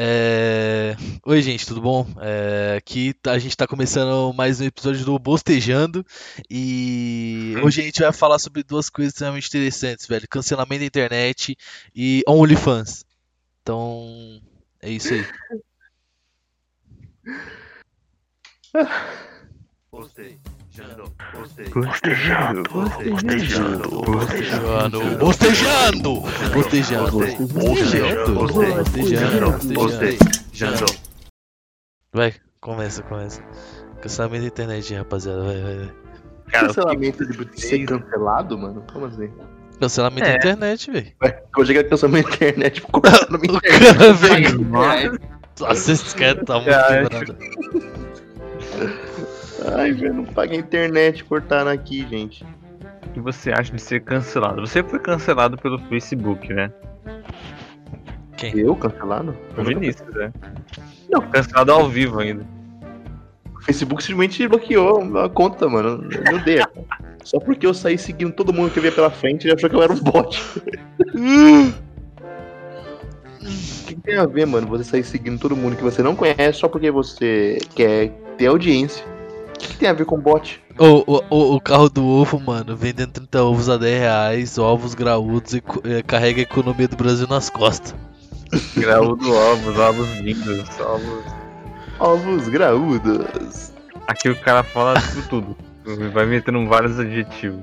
É... Oi, gente, tudo bom? É... Aqui tá- a gente tá começando mais um episódio do Bostejando e hoje a gente vai falar sobre duas coisas extremamente interessantes, velho: cancelamento da internet e OnlyFans. Então, é isso aí. Bostejando, Bostejando, bostejando, Bostejando, bostejando, bostejando, bostejando, bostejando, bostejando. Vai, começa, começa. Cancelamento da internet, rapaziada, vai, vai, vai. Cancelamento de ser cancelado, mano? Como assim? Cancelamento da É. internet, velho. Eu cheguei a cancelamento da internet por cortar na minha O internet. Nossa, esse cara tá muito quebrado. Ai, velho, não paga a internet cortaram aqui, gente. o que você acha de ser cancelado? Você foi cancelado pelo Facebook, né? Quem? Eu cancelado? O Vinícius, né? Não. Cancelado ao vivo ainda. O Facebook simplesmente bloqueou a conta, mano. Me odeia. Só porque eu saí seguindo todo mundo que eu via pela frente, ele achou que eu era um bot. O que tem a ver, mano, você sair seguindo todo mundo que você não conhece só porque você quer ter audiência? O que tem a ver com bot? O, o, o- o carro do ovo, mano, vendendo 30 ovos a 10 reais, ovos graúdos e eh, carrega a economia do Brasil nas costas. Graúdo ovos, ovos lindos, ovos. Ovos graúdos. Aqui o cara fala tudo, tudo. Vai metendo vários adjetivos.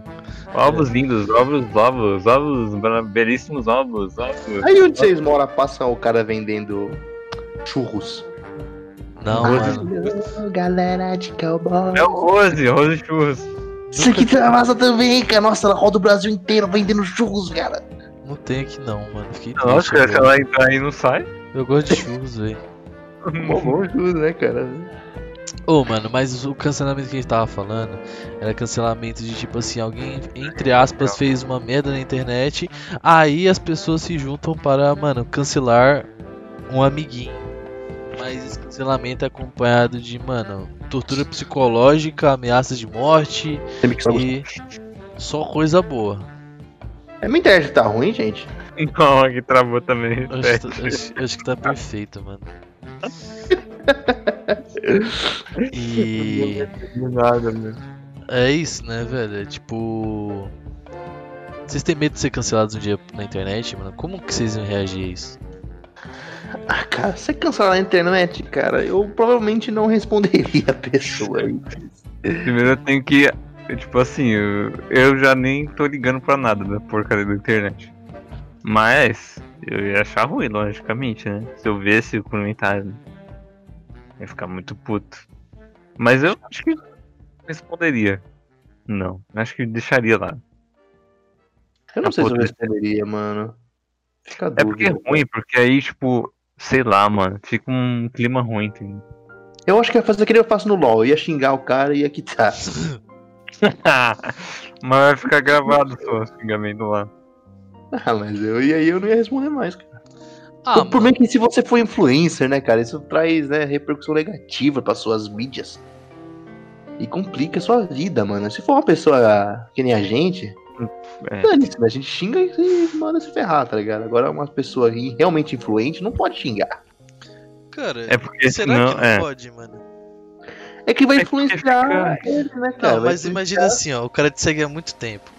Ovos lindos, ovos, ovos, ovos, belíssimos ovos, ovos. Aí onde vocês moram, passa o cara vendendo churros. Não, mano. Galera de cowboy. É o Rose, Rose Churros. Isso aqui tá massa também, cara. Nossa, ela roda o Brasil inteiro vendendo churros, cara. Não tem aqui não, mano. Fiquei Nossa, triste se ela entrar aí não sai. Eu gosto de churros, velho. Bom, bom churros, né, cara? Ô, mano, mas o cancelamento que a gente tava falando era cancelamento de tipo assim, alguém, entre aspas, fez uma merda na internet, aí as pessoas se juntam para, mano, cancelar um amiguinho. Mas esse cancelamento é acompanhado de, mano, tortura psicológica, ameaças de morte e só coisa boa. É minha internet tá ruim, gente. Não, aqui travou também. Acho, que tá- acho- acho que tá perfeito, mano. E. Nada. É isso, né, velho? É tipo. Vocês têm medo de ser cancelados um dia na internet, mano? Como que vocês iam reagir a isso? Ah, cara, você cancelar na internet, cara, eu provavelmente não responderia a pessoa. Primeiro eu tenho que. Tipo assim, eu, eu já nem tô ligando pra nada da porcaria da internet. Mas eu ia achar ruim, logicamente, né? Se eu visse o comentário. Ia ficar muito puto. Mas eu acho que responderia. Não, acho que deixaria lá. Eu não sei se eu responderia, mano. Fica É porque é ruim, porque aí, tipo, sei lá, mano, fica um clima ruim, entendeu? Eu acho que ia fazer que nem eu faço no LoL. Eu ia xingar o cara e ia quitar. Mas vai ficar gravado só o xingamento lá. Ah, mas eu e aí eu não ia responder mais, cara. Ah, o problema é que se você for influencer, né, cara, isso traz né, repercussão negativa para suas mídias. E complica a sua vida, mano. Se for uma pessoa que nem a gente, É. dane-se, né? A gente xinga e manda se ferrar, tá ligado? Agora uma pessoa realmente influente não pode xingar. cara, É porque será senão- que não é. pode, mano? É que vai É influenciar ele, né, cara? Não, Vai mas imagina assim, ó, o cara te segue há muito tempo.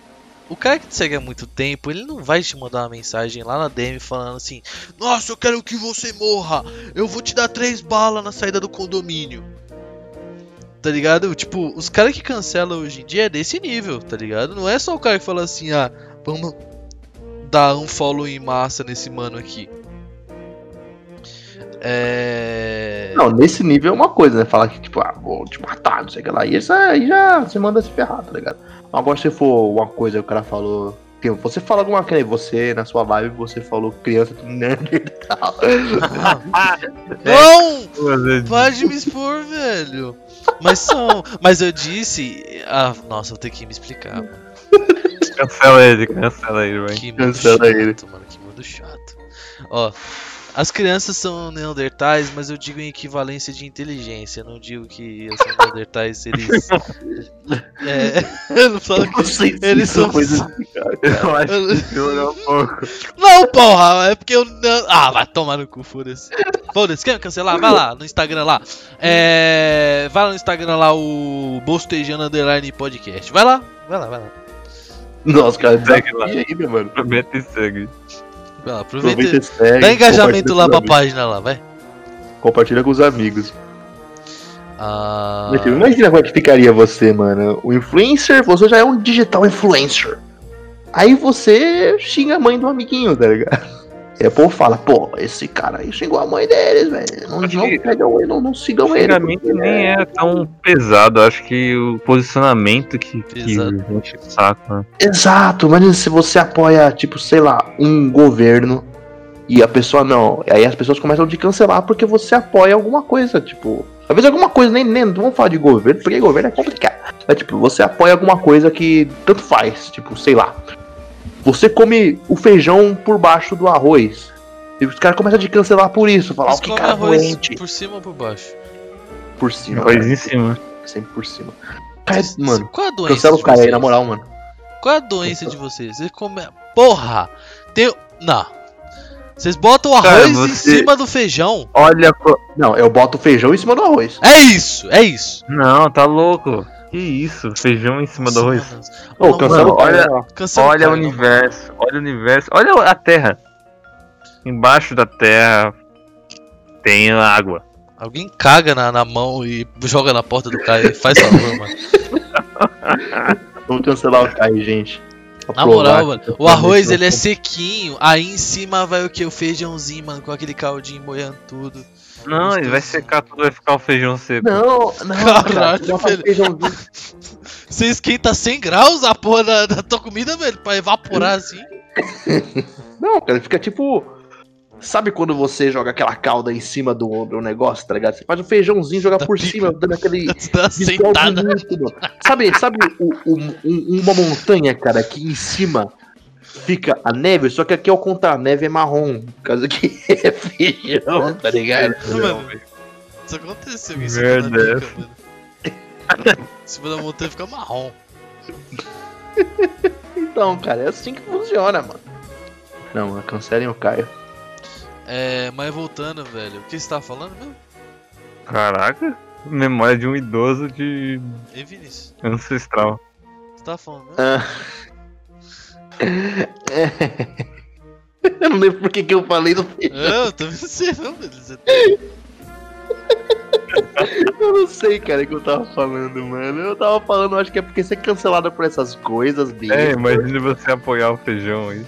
O cara que te segue há muito tempo, ele não vai te mandar uma mensagem lá na DM falando assim: Nossa, eu quero que você morra! Eu vou te dar três balas na saída do condomínio. Tá ligado? Tipo, os caras que cancelam hoje em dia é desse nível, tá ligado? Não é só o cara que fala assim: Ah, vamos dar um follow em massa nesse mano aqui. É. Não, nesse nível é uma coisa, né? Falar que, tipo, ah, vou te matar, não sei o que lá. E isso aí já você manda se ferrar, tá ligado? Agora, se for uma coisa que o cara falou. Você fala alguma coisa, você na sua live, você falou criança tudo nerd e tal. Não! Pode me expor, velho. Mas são. Mas eu disse. Ah, nossa, eu tenho que me explicar. mano. Cancela ele, cancela ele. Que mundo Cancela chato, ele. mano. Que mundo chato. Ó. As crianças são neandertais, mas eu digo em equivalência de inteligência. Eu não digo que os neandertais eles. é, eu não falo que. Eu sei se Eles são são- coisas assim, cara. Eu acho que demorou um pouco. Não, porra! É porque eu não. Ah, vai tomar no cu, foda-se. Foda-se, quer cancelar? Vai lá no Instagram lá. É. Vai lá no Instagram lá, o Bostejando Underline Podcast. Vai lá, vai lá, vai lá. Nossa, cara, Segue lá. aí, meu mano. Aproveita e segue. Vai lá, aproveita. Aproveita e segue. Dá engajamento lá pra amigos. página lá, vai. Compartilha com os amigos. Ah. Mas, Imagina como é que ficaria você, mano. O influencer, você já é um digital influencer. Aí você xinga a mãe do amiguinho, tá ligado? E o povo fala, pô, esse cara aí xingou a mãe deles, velho. Não, não pegam ele, não, não sigam ele. Antigamente porque, nem era tão pesado. Acho que o posicionamento que, que enche o saco, né? Exato, imagina se você apoia, tipo, sei lá, um governo e a pessoa não. Aí as pessoas começam a te cancelar porque você apoia alguma coisa, tipo. Talvez alguma coisa, nem, nem vamos falar de governo, porque governo é complicado. Mas tipo, você apoia alguma coisa que tanto faz, tipo, sei lá. Você come o feijão por baixo do arroz. E os caras começam a te cancelar por isso, falar Mas o que come cara arroz doente. por cima ou por baixo? Por cima, Coisa cara, em cima. sempre por cima. Cara, mano, Qual é a doença? cancela o cara aí, vocês? na moral, mano. Qual é a doença de vocês? Vocês comem. Porra! Tem. Não. Vocês botam o Cara, arroz em você- cima do feijão. Olha. Não, eu boto o feijão em cima do arroz. É isso, é isso. Não, tá louco. Que isso? Feijão em cima do arroz. Ô, Não, cancela olha-. Cancela Olha o universo. Olha o universo. Olha a terra. Embaixo da terra tem água. Alguém caga na, na mão e joga na porta do cara. Faz favor, mano. Vamos cancelar o Caio, gente. Na moral, mano. O arroz ele é sequinho. Aí em cima vai o que? O feijãozinho, mano. Com aquele caldinho moendo tudo. Não, ele vai secar tudo, vai ficar o feijão seco. Não, não, Caralho, cara. Você esquenta 100 graus a porra da, da tua comida, velho. Pra evaporar assim. Não, cara, fica tipo. Sabe quando você joga aquela calda em cima do, do negócio, tá ligado? Você faz o feijãozinho, joga Da por pica. cima, dando aquele. Sentada. Sabe, sabe o- o- um- uma montanha, cara, que em cima fica a neve, só que aqui ao contrário, a neve é marrom. Por causa que é feijão, tá ligado? Mano, isso aconteceu cima Merda. Em cima da montanha fica marrom. Então, cara, é assim que funciona, mano. Não, mano, cancelem o Caio. É, mas voltando, velho. O que você tava falando mesmo? Caraca. Memória de um idoso de Ei, Vinícius. ancestral. Você tava falando mesmo? Ah. Eu não lembro por que que eu falei do feijão. Não. Você- Eu não sei, cara, o que eu tava falando, mano. Eu tava falando, acho que é porque ser cancelado por essas coisas, É, bestas. imagina você apoiar o feijão aí.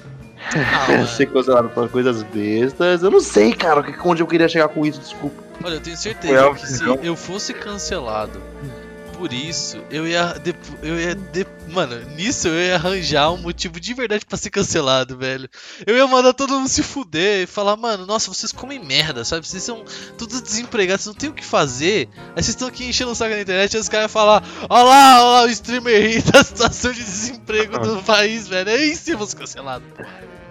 Ah, ser cancelado por coisas bestas. Eu não sei, cara, onde eu queria chegar com isso, desculpa. Olha, eu tenho certeza que se eu fosse cancelado por isso, eu ia. dep- Eu ia. de- Mano, nisso eu ia arranjar um motivo de verdade pra ser cancelado, velho. Eu ia mandar todo mundo se fuder e falar, mano, nossa, vocês comem merda, sabe? Vocês são todos desempregados, vocês não tem o que fazer. Aí vocês estão aqui enchendo o saco na internet e os caras iam falar, ó lá, o streamer aí da situação de desemprego do país, velho. Aí sim eu vou ser cancelado.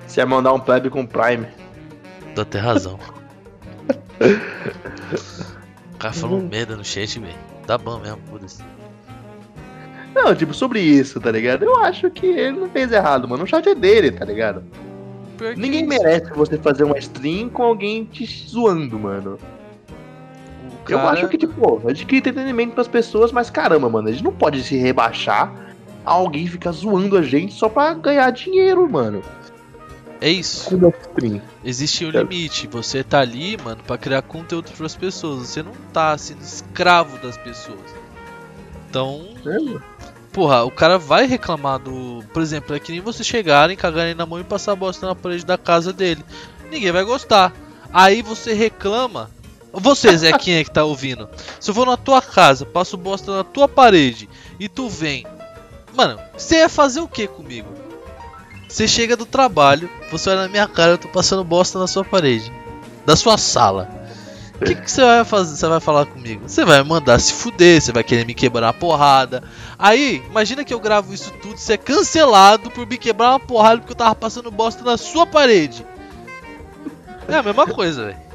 Você ia mandar um plebe com Prime. Dá até razão. O cara falou merda no chat, velho. Tá bom mesmo, foda-se. Não, tipo, sobre isso, tá ligado? Eu acho que ele não fez errado, mano. O chat é dele, tá ligado? Ninguém isso. merece você fazer uma stream com alguém te zoando, mano. O Eu cara- acho que, tipo, a gente cria entretenimento pras pessoas, mas caramba, mano, a gente não pode se rebaixar a alguém ficar zoando a gente só pra ganhar dinheiro, mano. É isso. Existe um Certo. limite. Você tá ali, mano, pra criar conteúdo pras pessoas. Você não tá sendo escravo das pessoas. Então, É, porra, o cara vai reclamar do. Por exemplo, é que nem você chegarem, cagarem na mão e passar bosta na parede da casa dele. Ninguém vai gostar. Aí você reclama. Você, é que tá ouvindo? Se eu for na tua casa, passo bosta na tua parede e tu vem. Mano, você ia fazer o que comigo? Você chega do trabalho, você olha na minha cara, eu tô passando bosta na sua parede. Da sua sala. O que, que você vai fazer? Você vai falar comigo? Você vai mandar se fuder, você vai querer me quebrar a porrada. Aí, imagina que eu gravo isso tudo, você é cancelado por me quebrar uma porrada porque eu tava passando bosta na sua parede. É a mesma coisa, velho.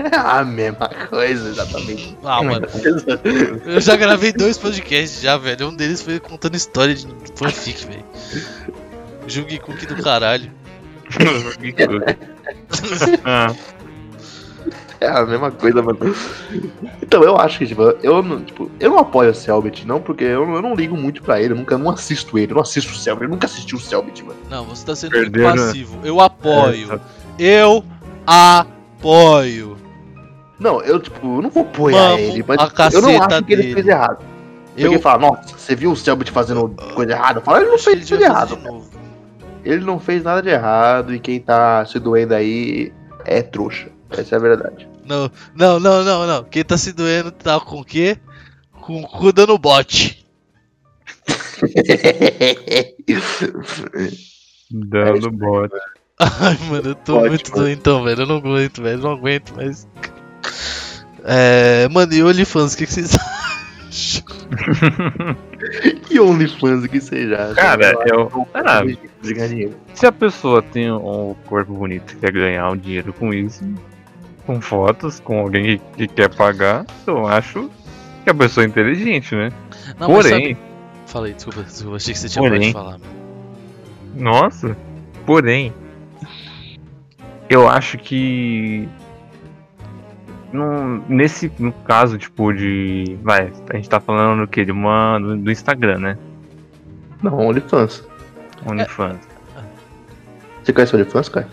É a mesma coisa, exatamente. Ah, mano. Eu já gravei dois podcasts já, velho. Um deles foi contando história de fanfic, velho. Jungi Cook do caralho. ah, É a mesma coisa, mano. Então, eu acho que, tipo, eu não, tipo, eu não apoio o Selbit, não, porque eu, eu não ligo muito pra ele, eu nunca não assisto ele, eu não assisto o Selbit, eu nunca assisti o Selbit, mano. Não, você tá sendo Perderam, muito né? passivo. Eu apoio. É, Eu apoio. Não, eu, tipo, eu não vou apoiar Vamos ele, mas eu não acho que ele dele. fez errado. Porque Eu fala, nossa, você viu o Selbit fazendo coisa errada? Eu falo, ele não fez tudo fazer errado. Ele não fez nada de errado e quem tá se doendo aí é trouxa. Essa é a verdade. Não, não, não, não, não. Quem tá se doendo tá com o quê? Com o cu dando bote. dando bota. Ai, mano, eu tô Ótimo. muito doentão, velho. Eu não aguento, velho. Eu não aguento, mas. É. Mano, e OnlyFans, o que, que vocês acham? E OnlyFans, que seja. Cara, eu. De ganhar dinheiro. se a pessoa tem um corpo bonito e quer ganhar um dinheiro com isso, com fotos, com alguém que, que quer pagar, eu acho que a pessoa é inteligente, né? Não, Porém, sabe- Fala aí, desculpa, desculpa. Achei que você tinha Porém. pode falar. nossa, porém, eu acho que num- nesse no caso tipo de, vai, a gente tá falando do que de uma do, do Instagram, né? Não, OnlyFans. OnlyFans. Você conhece OnlyFans, cara?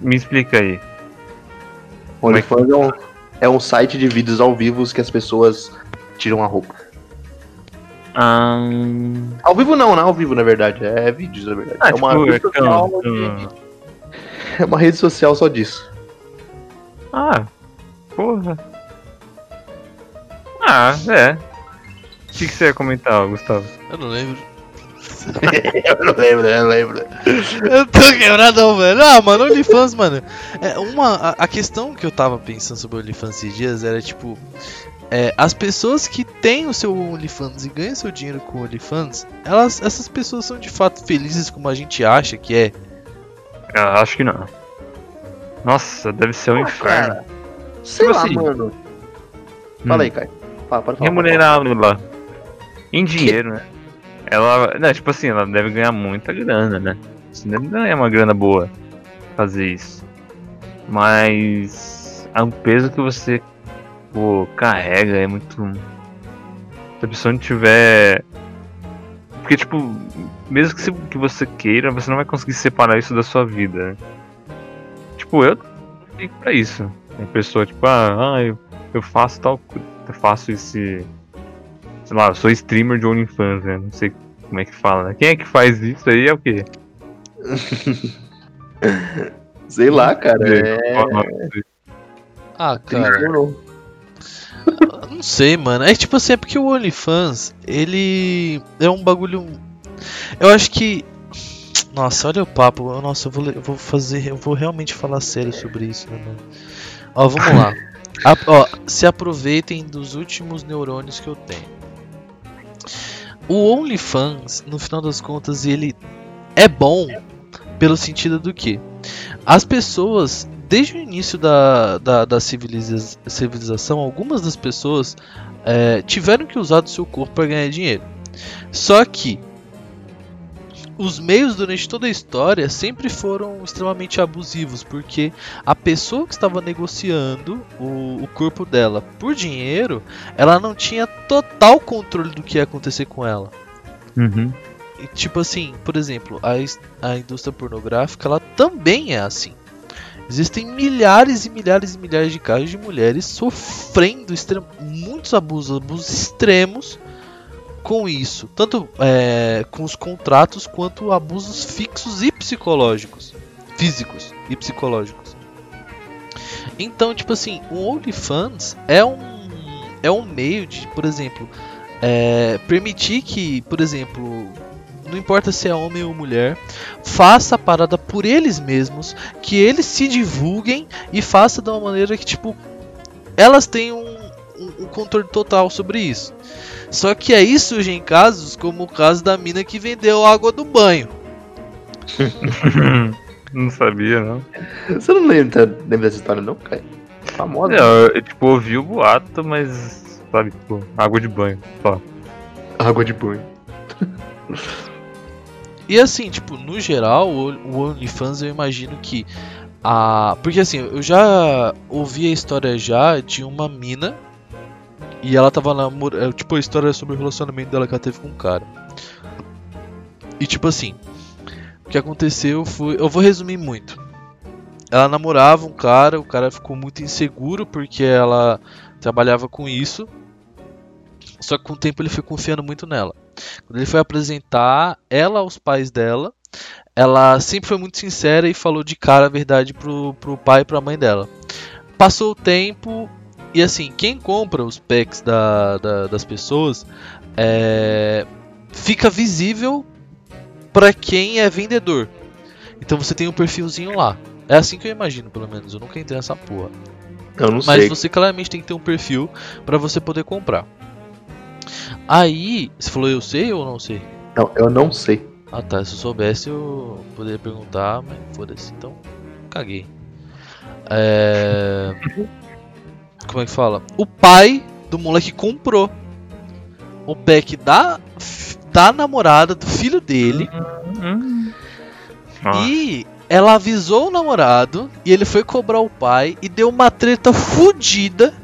Me explica aí. É OnlyFans é um, é um site de vídeos ao vivo que as pessoas tiram a roupa. Ah, Ao vivo não, não é ao vivo, na verdade. É vídeos, na verdade. ah, é, uma tipo, é de- é uma rede social só disso. Ah, porra. Ah, é. O que, que você ia comentar, Gustavo? Eu não lembro. eu não lembro, eu não lembro. Eu tô quebradão, velho. Ah, mano, OnlyFans, mano. É uma, a, a questão que eu tava pensando sobre OnlyFans esses dias era tipo. é, as pessoas que têm o seu OnlyFans e ganham seu dinheiro com o OnlyFans, elas, essas pessoas são de fato felizes como a gente acha que é. Ah, acho que não. Nossa, deve ser um inferno. Cara, sei Tipo lá, assim, mano. Fala aí, Caio. Fala, pode falar. Remunerado lá. Em dinheiro, né? Ela. Né, tipo assim, ela deve ganhar muita grana, né? Você deve ganhar uma grana boa fazer isso. Mas. O peso que você pô, carrega é muito. Se a pessoa não tiver. Porque, tipo, mesmo que, se- que você queira, você não vai conseguir separar isso da sua vida. né? Tipo, eu ligo pra isso. Uma pessoa, tipo, ah, ah, eu, eu faço tal coisa. Eu faço esse. Sei lá, eu sou streamer de OnlyFans, né? Não sei como é que fala, né? Quem é que faz isso aí é o quê? Sei lá, cara. É. Ah, cara. Não sei, mano. É tipo assim, é porque o OnlyFans, ele é um bagulho. Eu acho que. Nossa, olha o papo. Nossa, eu vou, eu vou fazer. Eu vou realmente falar sério sobre isso, né, mano? Ó, vamos lá. A- ó, se aproveitem dos últimos neurônios que eu tenho. O OnlyFans, no final das contas, ele é bom pelo sentido do que as pessoas, desde o início da, da, da civiliza- civilização, algumas das pessoas é, tiveram que usar do seu corpo para ganhar dinheiro. Só que os meios durante toda a história sempre foram extremamente abusivos, porque a pessoa que estava negociando o, o corpo dela por dinheiro, ela não tinha total controle do que ia acontecer com ela. Uhum. E, tipo assim, por exemplo, a, a indústria pornográfica ela também é assim. Existem milhares e milhares e milhares de casos de mulheres sofrendo muitos abusos, abusos extremos com isso, tanto é, com os contratos quanto abusos fixos e psicológicos, físicos e psicológicos. Então, tipo assim, o OnlyFans é um é um meio de, por exemplo, é, permitir que, por exemplo, não importa se é homem ou mulher, faça a parada por eles mesmos, que eles se divulguem e faça de uma maneira que, tipo, elas tenham um, um controle total sobre isso. Só que aí surgem casos como o caso da mina que vendeu água do banho. não sabia, não. Você não lembra, lembra dessa história, não, cara? Famosa. Não, eu, eu, tipo, ouvi o boato, mas, sabe, tipo, água de banho, só. Água de banho. E assim, tipo, no geral, o o OnlyFans eu imagino que a. Porque assim, eu já ouvi a história já de uma mina. E ela tava namorando. Tipo, a história sobre o relacionamento dela que ela teve com um cara. E tipo assim, o que aconteceu foi. Eu vou resumir muito. Ela namorava um cara, o cara ficou muito inseguro porque ela trabalhava com isso. Só que com o tempo ele foi confiando muito nela. Quando ele foi apresentar ela aos pais dela, ela sempre foi muito sincera e falou de cara a verdade pro, pro pai e pra mãe dela. Passou o tempo e assim, quem compra os packs da, da- das pessoas é, fica visível pra quem é vendedor. Então você tem um perfilzinho lá. É assim que eu imagino, pelo menos. Eu nunca entrei nessa porra. Eu não Mas sei. você claramente tem que ter um perfil pra você poder comprar. Aí, você falou eu sei ou não sei? Não, eu não sei. Ah tá, se eu soubesse eu poderia perguntar, mas foda-se, então caguei. É... Como é que fala? O pai do moleque comprou o pack da, da namorada do filho dele Nossa. e ela avisou o namorado e ele foi cobrar o pai e deu uma treta fodida.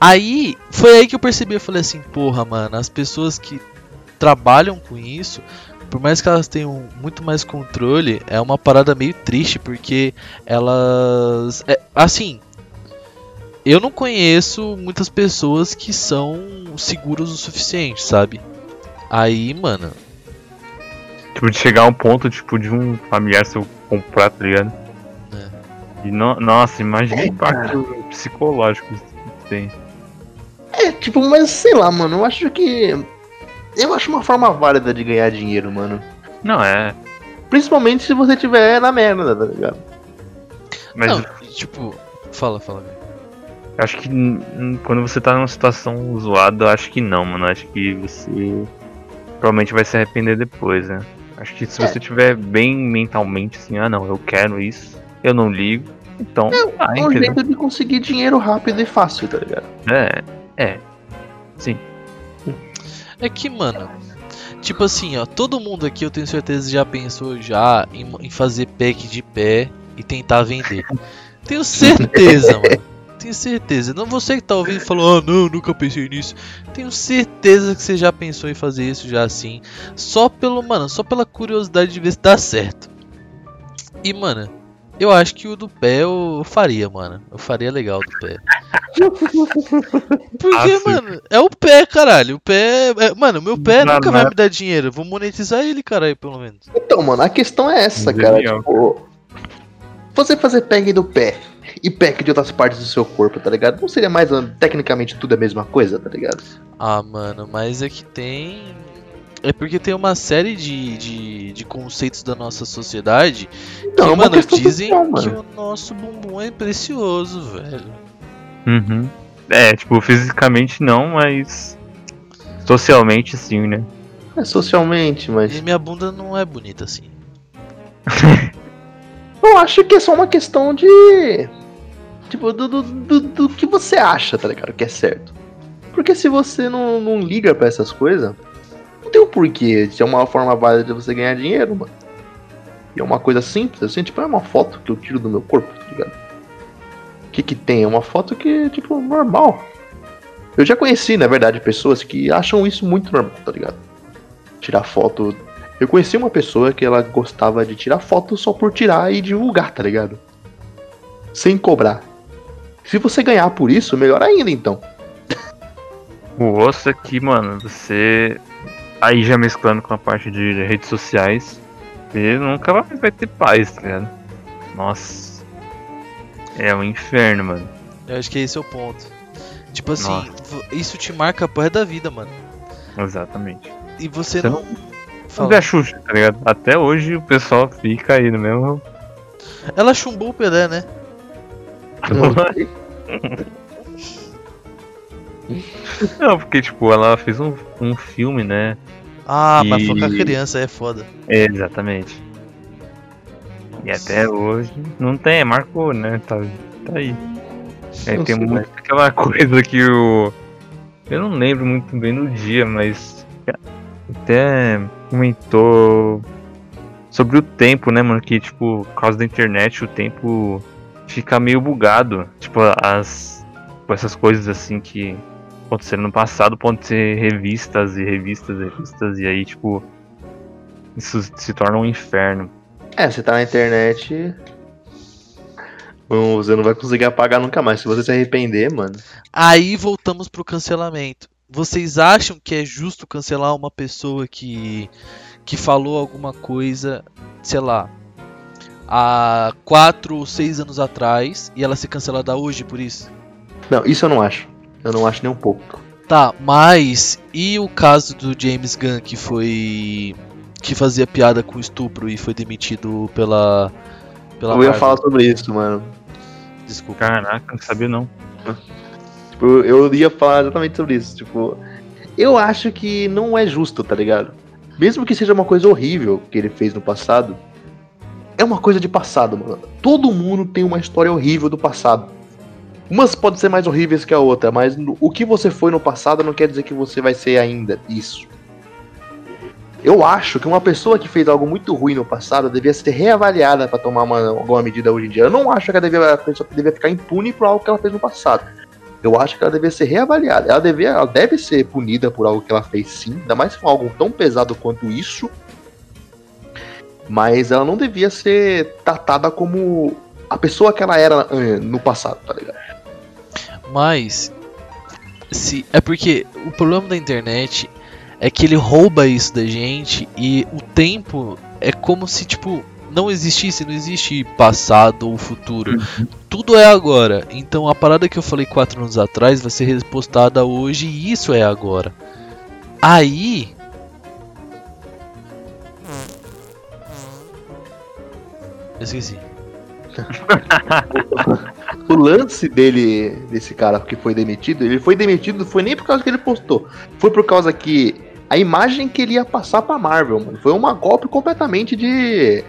Aí, foi aí que eu percebi, eu falei assim, porra, mano, as pessoas que trabalham com isso, por mais que elas tenham muito mais controle, é uma parada meio triste, porque elas. é, assim. Eu não conheço muitas pessoas que são seguras o suficiente, sabe? Aí, mano, Tipo, de chegar a um ponto, tipo, de um familiar seu comprar, tá ligado? É. E no, nossa, imagina o É, impacto psicológico que tem. É, tipo, mas sei lá, mano, eu acho que. Eu acho uma forma válida de ganhar dinheiro, mano. Não, é. Principalmente se você tiver na merda, tá ligado? Mas não, tipo, fala, fala. velho. eu acho que quando você tá numa situação zoada, eu acho que não, mano. Acho que você provavelmente vai se arrepender depois, né? Acho que se você tiver bem mentalmente assim, ah não, eu quero isso, eu não ligo, então É um entendeu? jeito de conseguir dinheiro rápido e fácil, tá ligado? É, é. Sim. É que, mano, tipo assim, ó, todo mundo aqui eu tenho certeza já pensou já em, em fazer pack de pé e tentar vender. Tenho certeza, mano. Tenho certeza. Não você que tá ouvindo e falou, ah não, nunca pensei nisso. Tenho certeza que você já pensou em fazer isso já assim. Só pelo, mano, só pela curiosidade de ver se dá certo. E, mano, eu acho que o do pé eu faria, mano. Eu faria legal do pé. Porque, Ah, mano, é o pé, caralho. O pé. é- mano, meu pé Não, nunca não vai é- me dar dinheiro. Eu Vou monetizar ele, caralho, pelo menos. Então, mano, a questão é essa, cara. Tipo, você fazer pack do pé e pack de outras partes do seu corpo, tá ligado? Não seria mais tecnicamente tudo a mesma coisa, tá ligado? Ah, mano, mas é que tem. É porque tem uma série de, de, de conceitos da nossa sociedade Então, que, é uma mano, dizem social, que mano. o nosso bumbum é precioso, velho. Uhum. É, tipo, fisicamente não, mas socialmente sim, né? É socialmente, mas. E minha bunda não é bonita assim. Eu acho que é só uma questão de. Tipo, do, do, do, do que você acha, tá ligado? Que é certo. Porque se você não, não liga pra essas coisas, tem um porquê. Isso é uma forma válida de você ganhar dinheiro, mano. E é uma coisa simples, assim, tipo, é uma foto que eu tiro do meu corpo, tá ligado? O que que tem? É uma foto que, tipo, normal. Eu já conheci, na verdade, pessoas que acham isso muito normal, tá ligado? Tirar foto eu conheci uma pessoa que ela gostava de tirar foto só por tirar e divulgar, tá ligado? Sem cobrar. Se você ganhar por isso, melhor ainda então. O osso aqui, mano, você. Aí já mesclando com a parte de redes sociais, você nunca vai, vai ter paz, tá ligado? Nossa. É um inferno, mano. Eu acho que esse é o ponto. Tipo assim, Nossa. isso te marca a resto da vida, mano. Exatamente. E você Você não. Não Fala. é Xuxa, tá ligado? Até hoje o pessoal fica aí no mesmo. Ela chumbou o Pelé, né? Não, porque, tipo, ela fez um, um filme, né? Ah, mas E- focar criança é foda. É, exatamente. E até hoje não tem, marcou, né? Tá, tá aí. Não tem muito aquela coisa que o. Eu não lembro muito bem no dia, mas. Até comentou sobre o tempo, né, mano? Que, tipo, por causa da internet, o tempo fica meio bugado. Tipo, as. tipo, essas coisas assim que aconteceram no passado podem ser revistas e revistas e revistas, e aí, tipo. Isso se torna um inferno. É, você tá na internet. não- Você não vai conseguir apagar nunca mais. Se você se arrepender, mano. Aí voltamos pro cancelamento. Vocês acham que é justo cancelar uma pessoa que que falou alguma coisa, sei lá, há 4 ou 6 anos atrás e ela ser cancelada hoje por isso? Não, isso eu não acho. Eu não acho nem um pouco. Tá, mas e o caso do James Gunn que foi que fazia piada com estupro e foi demitido pela pela eu ia Marvel? falar sobre isso, mano. Desculpa. Caraca, não sabia não. Tipo, eu- eu ia falar exatamente sobre isso. Tipo, eu acho que não é justo, tá ligado? Mesmo que seja uma coisa horrível que ele fez no passado, é uma coisa de passado, mano. Todo mundo tem uma história horrível do passado. Umas podem ser mais horríveis que a outra, mas o que você foi no passado não quer dizer que você vai ser ainda isso. Eu acho que uma pessoa que fez algo muito ruim no passado devia ser reavaliada pra tomar uma, alguma medida hoje em dia. Eu não acho que ela devia, a pessoa devia ficar impune por algo que ela fez no passado. Eu acho que ela devia ser reavaliada. Ela, devia, ela deve ser punida por algo que ela fez sim, ainda mais for algo tão pesado quanto isso. Mas ela não devia ser tratada como a pessoa que ela era eh, no passado, tá ligado? Mas se é porque o problema da internet é que ele rouba isso da gente e o tempo é como se tipo não existisse, não existe passado ou futuro. Tudo é agora. Então a parada que eu falei quatro anos atrás vai ser repostada hoje e isso é agora. Aí eu esqueci. O lance dele, desse cara que foi demitido, ele foi demitido não foi nem por causa que ele postou. Foi por causa que a imagem que ele ia passar pra Marvel, mano, foi uma golpe completamente de.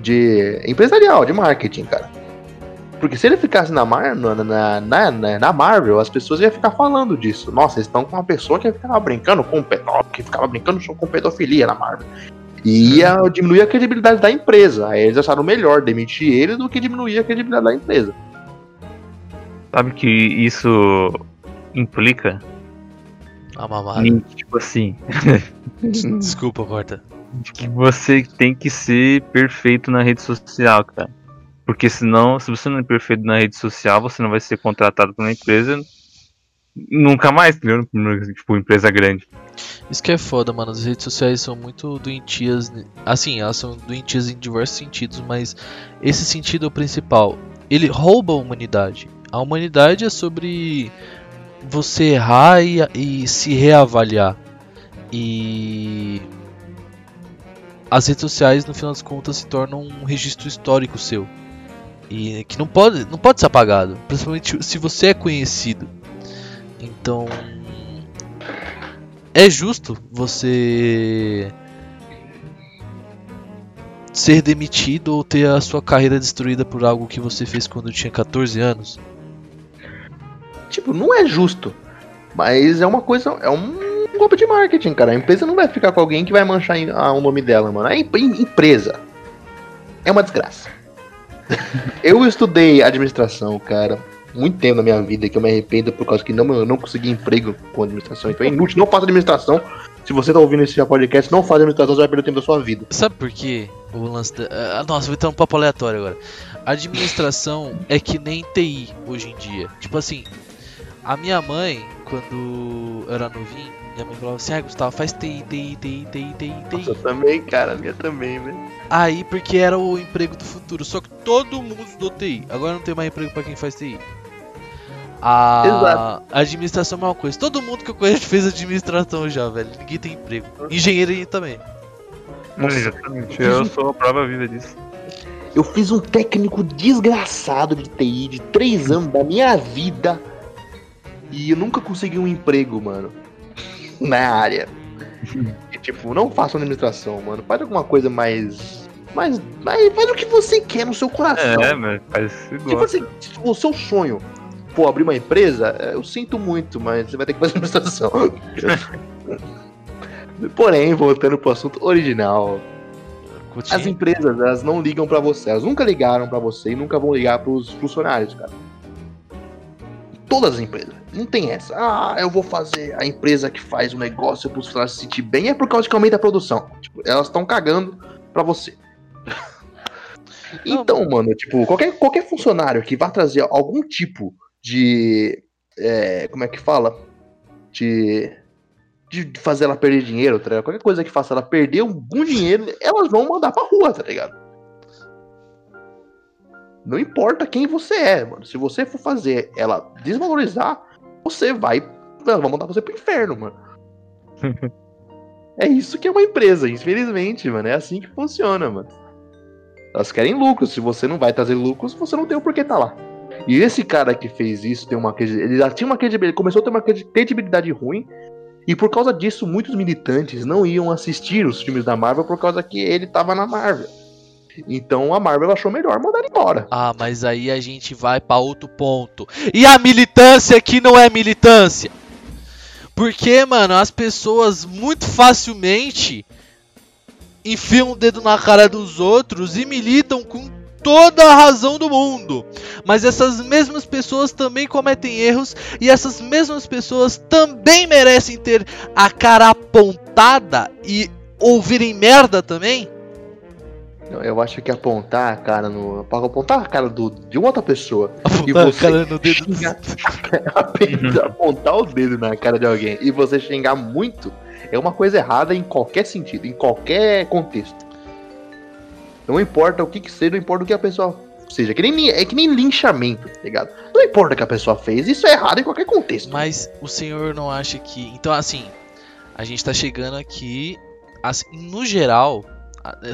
de. empresarial, de marketing, cara. Porque se ele ficasse na, Mar, na, na, na, Marvel, as pessoas iam ficar falando disso. Nossa, eles estão com uma pessoa que ficava brincando com pedó, que ficava brincando com pedofilia na Marvel. E ia diminuir a credibilidade da empresa. Aí eles acharam melhor demitir ele do que diminuir a credibilidade da empresa. Sabe que isso implica? A mamada. Em, tipo assim, Desculpa, corta. de que você tem que ser perfeito na rede social, cara. Porque senão, se você não é perfeito na rede social, você não vai ser contratado por uma empresa nunca mais, entendeu? Tipo, empresa grande. Isso que é foda, mano. As redes sociais são muito doentias. ne- Assim, elas são doentias em diversos sentidos, mas esse sentido é o principal. Ele rouba a humanidade. A humanidade é sobre você errar e, e se reavaliar. E as redes sociais, no final das contas, se tornam um registro histórico seu. E que não pode, não pode ser apagado. Principalmente se você é conhecido. Então. É justo você ser demitido ou ter a sua carreira destruída por algo que você fez quando tinha 14 anos? Tipo, não é justo. Mas é uma coisa. É um golpe de marketing, cara. A empresa não vai ficar com alguém que vai manchar ah, o nome dela, mano. Em- empresa é uma desgraça. eu estudei administração, cara. Muito tempo na minha vida que eu me arrependo por causa que não, eu não consegui emprego com administração. Então é inútil. Não faça administração. Se você tá ouvindo esse podcast, não faça administração, você vai perder o tempo da sua vida. Sabe por quê? O lance da... ah, Nossa, vou entrar um papo aleatório agora. Administração é que nem TI hoje em dia. Tipo assim, a minha mãe, quando eu era novinho, minha mãe falava assim: Ah, Gustavo, faz TI, TI, TI, TI, TI, TI. Eu também, cara. A minha também, velho. Aí, porque era o emprego do futuro. Só que todo mundo estudou TI. Agora não tem mais emprego pra quem faz TI. A Exato. a administração é a mesma coisa. Todo mundo que eu conheço fez administração já, velho. Ninguém tem emprego. Engenharia também. Nossa. Exatamente, eu sou a prova viva disso. Eu fiz um técnico desgraçado de TI de três anos da minha vida e eu nunca consegui um emprego, mano, na área. E, tipo, não faça uma administração, mano. Faz alguma coisa mais. mais, mais faz o que você quer no seu coração. É, mas faz se Tipo assim, tipo, o seu sonho, pô, abrir uma empresa, é, eu sinto muito, mas você vai ter que fazer administração. Porém, voltando pro assunto original, as empresas, elas não ligam pra você, elas nunca ligaram pra você e nunca vão ligar pros funcionários, cara. Todas as empresas, não tem essa. Ah, eu vou fazer a empresa que faz o negócio pros funcionários se sentir bem é por causa que aumenta a produção. Tipo, elas estão cagando pra você. Então, mano, tipo, qualquer, qualquer funcionário que vá trazer algum tipo de. é, como é que fala? De. De fazer ela perder dinheiro, tá ligado? Qualquer coisa que faça ela perder algum dinheiro, elas vão mandar pra rua, tá ligado? Não importa quem você é, mano. Se você for fazer ela desvalorizar, você vai. Ela vai mandar você pro inferno, mano. é isso que é uma empresa, infelizmente, mano. É assim que funciona, mano. Elas querem lucro. Se você não vai trazer lucros, você não tem o porquê tá lá. E esse cara que fez isso tem uma ele já tinha uma credibilidade, começou a ter uma credi- credibilidade ruim. E por causa disso, muitos militantes não iam assistir os filmes da Marvel por causa que ele tava na Marvel. Então a Marvel achou melhor mandar ele embora. Ah, mas aí a gente vai pra outro ponto. E a militância que não é militância? Porque, mano, as pessoas muito facilmente enfiam o dedo na cara dos outros e militam com toda a razão do mundo. Mas essas mesmas pessoas também cometem erros e essas mesmas pessoas também merecem ter a cara apontada e ouvirem merda também? Eu acho que apontar a cara no. Para apontar a cara do, de uma outra pessoa Apontar a você cara no dedo do... xingar- apontar- o dedo na cara de alguém e você xingar muito é uma coisa errada em qualquer sentido, em qualquer contexto. Não importa o que que seja, não importa o que a pessoa seja. Que nem, é que nem linchamento, tá ligado? Não importa o que a pessoa fez, isso é errado em qualquer contexto. Mas o senhor não acha que. Então, assim, a gente tá chegando aqui. assim, no geral,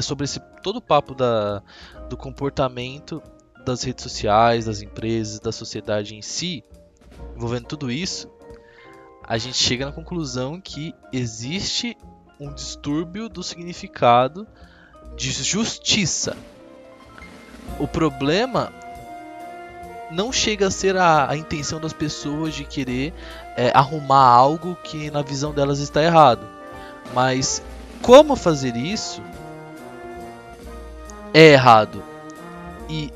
sobre esse todo o papo da, do comportamento das redes sociais, das empresas, da sociedade em si, envolvendo tudo isso, a gente chega na conclusão que existe um distúrbio do significado de justiça. O problema não chega a ser a, a intenção das pessoas de querer é, arrumar algo que na visão delas está errado. Mas como fazer isso é errado. E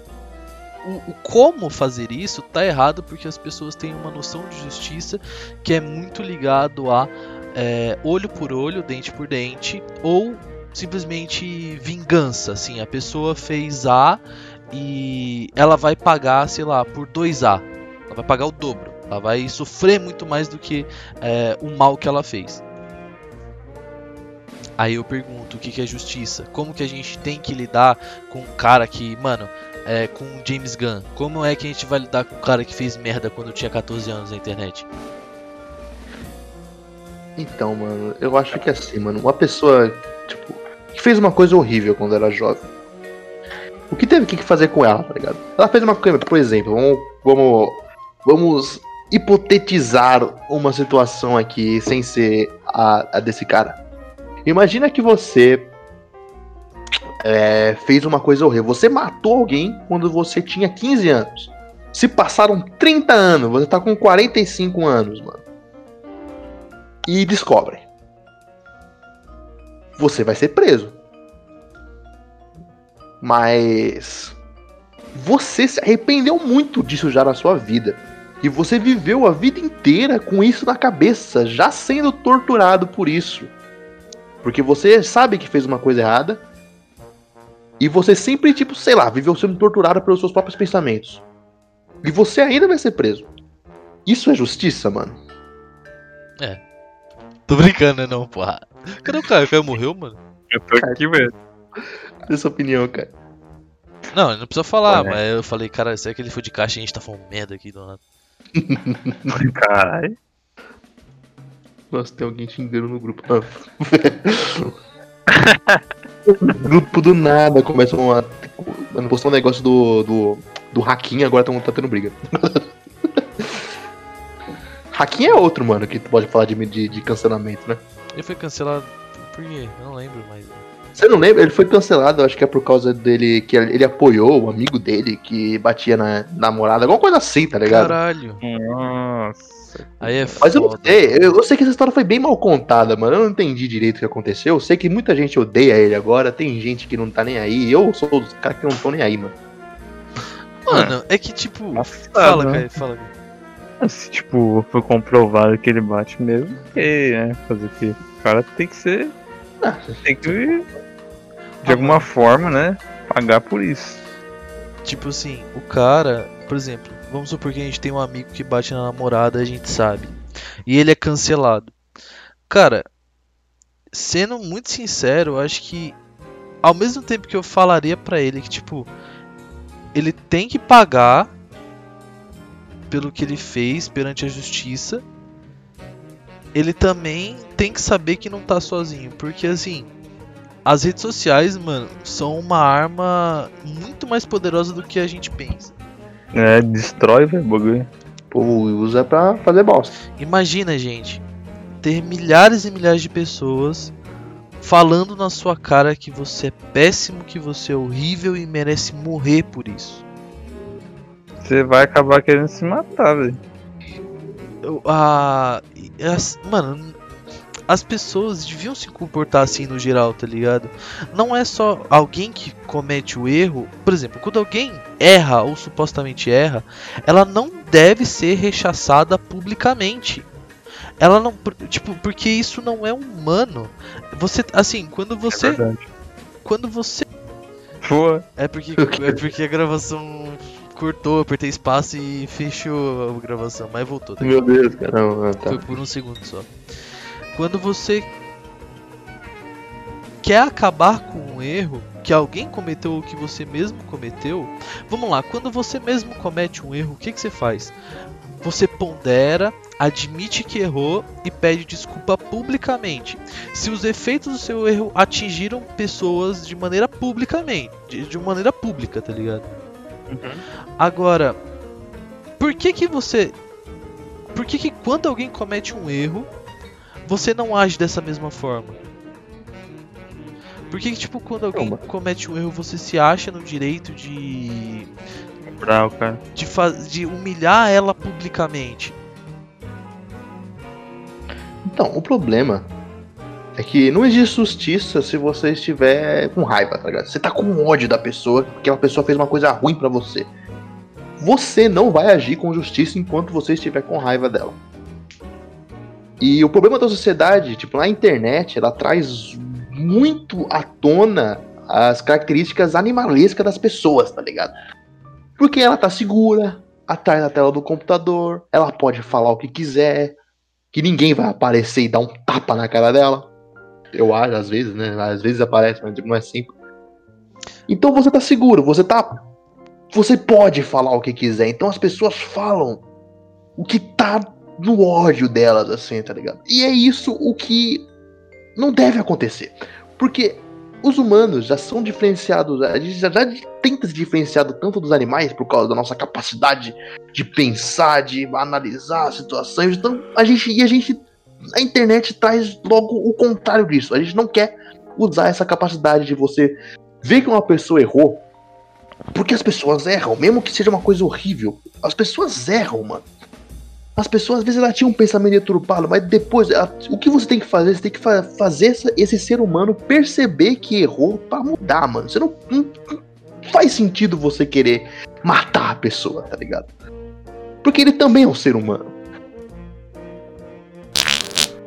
o, o como fazer isso tá errado porque as pessoas têm uma noção de justiça que é muito ligado a é, olho por olho, dente por dente, ou simplesmente vingança. Assim, a pessoa fez A e ela vai pagar, sei lá, por 2A. Ela vai pagar o dobro. Ela vai sofrer muito mais do que é, o mal que ela fez. Aí eu pergunto, o que, que é justiça? Como que a gente tem que lidar com um cara que, mano, é, com James Gunn? Como é que a gente vai lidar com um cara que fez merda quando tinha 14 anos na internet? Então, mano, eu acho que é assim, mano, uma pessoa, tipo, que fez uma coisa horrível quando era jovem. O que teve que fazer com ela, tá ligado? Ela fez uma coisa, por exemplo, vamos, vamos, vamos hipotetizar uma situação aqui sem ser a, a desse cara. Imagina que você é, fez uma coisa horrível. Você matou alguém quando você tinha 15 anos. Se passaram 30 anos, você tá com 45 anos, mano e descobrem. Você vai ser preso. Mas você se arrependeu muito disso já na sua vida. E você viveu a vida inteira com isso na cabeça, já sendo torturado por isso. Porque você sabe que fez uma coisa errada. E você sempre, tipo, sei lá, viveu sendo torturado pelos seus próprios pensamentos. E você ainda vai ser preso. Isso é justiça, mano? Tô brincando, né, não, porra. Cadê o cara? O cara morreu, mano? Eu tô aqui mesmo. Essa opinião, cara. Não, ele não precisa falar, É. mas eu falei, cara, será que ele foi de caixa e a gente tá falando merda aqui do nada? Caralho. Nossa, tem alguém xingando no grupo. grupo do nada começam a. Mano, postou um negócio do. do. do Hakim, agora tão, tá tendo briga. Hakim é outro, mano, que tu pode falar de, de, de cancelamento, né? Ele foi cancelado por quê? Eu não lembro mais. Você não lembra? Ele foi cancelado, eu acho que é por causa dele, que ele apoiou o amigo dele que batia na namorada, alguma coisa assim, tá ligado? Caralho. Nossa. Aí é Mas eu não sei, eu, eu sei que essa história foi bem mal contada, mano. Eu não entendi direito o que aconteceu. Eu sei que muita gente odeia ele agora, tem gente que não tá nem aí. Eu sou dos caras que não estão nem aí, mano. Mano, é que tipo. Nossa, Fala? Caio, fala. Caio. Se, tipo, foi comprovado que ele bate mesmo, ok, né? Fazer o quê? O cara tem que ser. Ah, Tem que, de alguma forma, né? Pagar por isso. Tipo assim, o cara, por exemplo, vamos supor que a gente tem um amigo que bate na namorada, a gente sabe. E ele é cancelado. Cara, sendo muito sincero, eu acho que ao mesmo tempo que eu falaria pra ele que tipo ele tem que pagar pelo que ele fez perante a justiça, ele também tem que saber que não tá sozinho, porque assim, as redes sociais, mano, são uma arma muito mais poderosa do que a gente pensa. É, destrói, velho, o bagulho. O povo usa pra fazer bosta. Imagina, gente, ter milhares e milhares de pessoas falando na sua cara que você é péssimo, que você é horrível e merece morrer por isso. Você vai acabar querendo se matar, velho. Eu- a- as- mano, as pessoas deviam se comportar assim no geral, tá ligado? Não é só alguém que comete o erro. Por exemplo, quando alguém erra ou supostamente erra, ela não deve ser rechaçada publicamente. Ela não, tipo, porque isso não é humano. Você, assim, quando você, É quando você Pô, é porque é porque a gravação cortou, apertei espaço e fechou a gravação, mas voltou. tá Meu Deus, cara. Não, não, tá. Foi por um segundo só. Quando você quer acabar com um erro que alguém cometeu ou que você mesmo cometeu, vamos lá, quando você mesmo comete um erro, o que, que você faz? Você pondera, admite que errou e pede desculpa publicamente. Se os efeitos do seu erro atingiram pessoas de maneira publicamente, de, de maneira pública, tá ligado? Agora, por que que você por que, que quando alguém comete um erro, você não age dessa mesma forma? Por que, tipo, quando alguém comete um erro, você se acha no direito de. bravo, cara. de, faz, de humilhar ela publicamente? Então, o problema é que não existe justiça se você estiver com raiva, tá ligado? Você tá com ódio da pessoa porque a pessoa fez uma coisa ruim pra você. Você não vai agir com justiça enquanto você estiver com raiva dela. E o problema da sociedade, tipo, na internet, ela traz muito à tona as características animalescas das pessoas, tá ligado? Porque ela tá segura, atrás da tela do computador, ela pode falar o que quiser, que ninguém vai aparecer e dar um tapa na cara dela. Eu acho, às vezes, né? Às vezes aparece, mas não é sempre. Então você tá seguro, você tá. Você pode falar o que quiser. Então as pessoas falam o que tá no ódio delas, assim, tá ligado? E é isso o que não deve acontecer. Porque os humanos já são diferenciados, a gente já, tenta se diferenciar tanto dos animais por causa da nossa capacidade de pensar, de analisar situações. Então, a gente e a gente a internet traz logo o contrário disso. A gente não quer usar essa capacidade de você ver que uma pessoa errou, porque as pessoas erram, mesmo que seja uma coisa horrível. As pessoas erram, mano. As pessoas às vezes ela tinha um pensamento deturpado, mas depois ela- o que você tem que fazer? Você tem que fa- fazer essa- esse ser humano perceber que errou pra mudar, mano. Você não, não- não faz sentido você querer matar a pessoa, tá ligado? Porque ele também é um ser humano.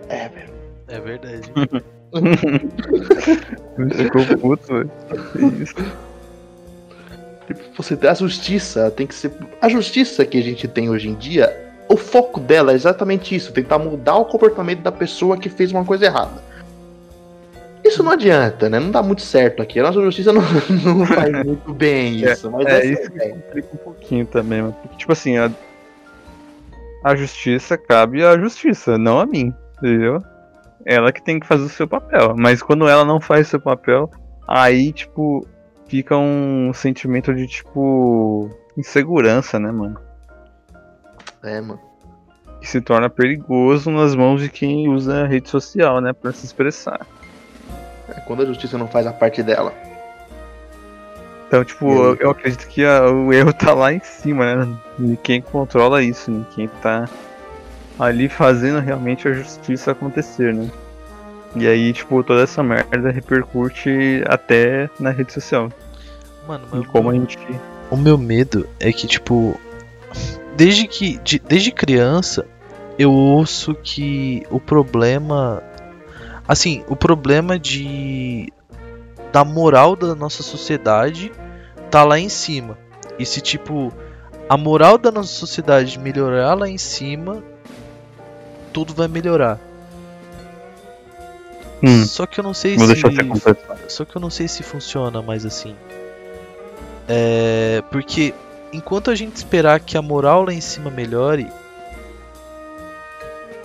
É, velho. É verdade. Ficou puto, velho. Isso. Tipo, Você a justiça tem que ser. A justiça que a gente tem hoje em dia, o foco dela é exatamente isso: tentar mudar o comportamento da pessoa que fez uma coisa errada. Isso não adianta, né? Não dá muito certo aqui. A nossa justiça não, não faz muito bem isso. mas É, essa isso que complica um pouquinho também, mano. Porque, tipo assim, a, a justiça cabe à justiça, não a mim, entendeu? Ela que tem que fazer o seu papel. Mas quando ela não faz o seu papel, aí, tipo, fica um sentimento de, tipo, insegurança, né, mano? É, mano. que se torna perigoso nas mãos de quem usa a rede social, né, para se expressar. É quando a justiça não faz a parte dela. Então, tipo, E eu, eu acredito que a- o erro tá lá em cima, né? De quem controla isso, né? Quem tá ali fazendo realmente a justiça acontecer, né? E aí, tipo, toda essa merda repercute até na rede social. Mano, mas E como a gente. O meu medo é que, tipo, desde que de- desde criança eu ouço que o problema assim, o problema de da moral da nossa sociedade tá lá em cima. E se tipo a moral da nossa sociedade melhorar lá em cima, tudo vai melhorar. Hum, Só que eu não sei se só que eu não sei se funciona mais assim. É. Porque enquanto a gente esperar que a moral lá em cima melhore,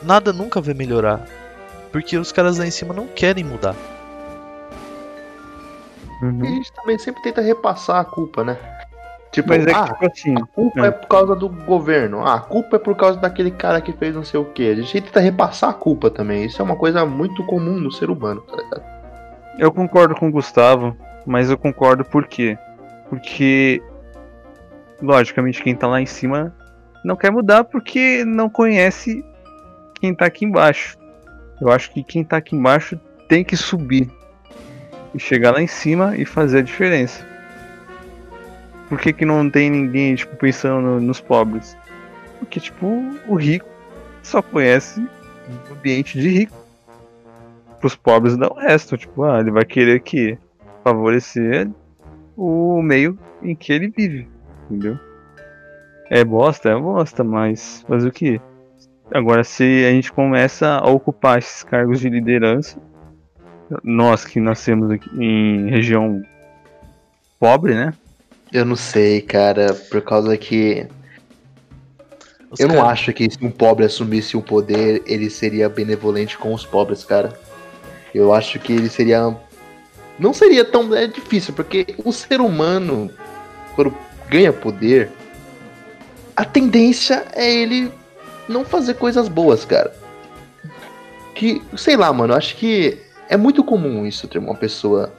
nada nunca vai melhorar. Porque os caras lá em cima não querem mudar. E a Uhum. gente também sempre tenta repassar a culpa, né? Tipo, Mas é que, ah, tipo assim. a culpa é. é. por causa do governo. Ah, a culpa é por causa daquele cara que fez não sei o que. A gente tenta repassar a culpa também. Isso é uma coisa muito comum no ser humano, tá ligado? Eu concordo com o Gustavo, mas eu concordo por quê? Porque, logicamente, quem tá lá em cima não quer mudar porque não conhece quem tá aqui embaixo. Eu acho que quem tá aqui embaixo tem que subir e chegar lá em cima e fazer a diferença. Por que, que não tem ninguém tipo, pensando no- nos pobres? Porque, tipo, o rico só conhece o ambiente de rico pros pobres dá o resto. Tipo, ah, ele vai querer que favorecer o meio em que ele vive, entendeu? É bosta, é bosta, mas fazer o que? Agora, se a gente começa a ocupar esses cargos de liderança, nós que nascemos aqui em região pobre, né? Eu não sei, cara, por causa que. Os eu não cara- acho que se um pobre assumisse o poder, ele seria benevolente com os pobres, cara. Eu acho que ele seria. Não seria tão. É difícil, porque o ser humano, quando ganha poder, a tendência é ele não fazer coisas boas, cara. Que, sei lá, mano, acho que é muito comum isso, ter uma pessoa.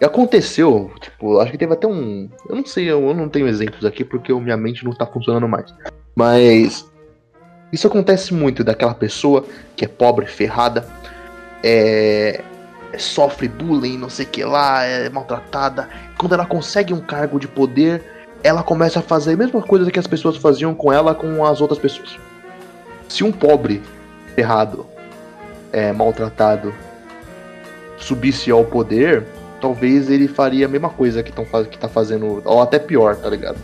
Aconteceu, tipo, acho que teve até um. Eu não sei, eu não tenho exemplos aqui porque minha mente não tá funcionando mais. Mas. Isso acontece muito daquela pessoa que é pobre, ferrada, é, sofre bullying, não sei o que lá, é maltratada. Quando ela consegue um cargo de poder, ela começa a fazer a mesma coisa que as pessoas faziam com ela com as outras pessoas. Se um pobre, ferrado, é, maltratado, subisse ao poder, talvez ele faria a mesma coisa que, tão, que tá fazendo, ou até pior, tá ligado?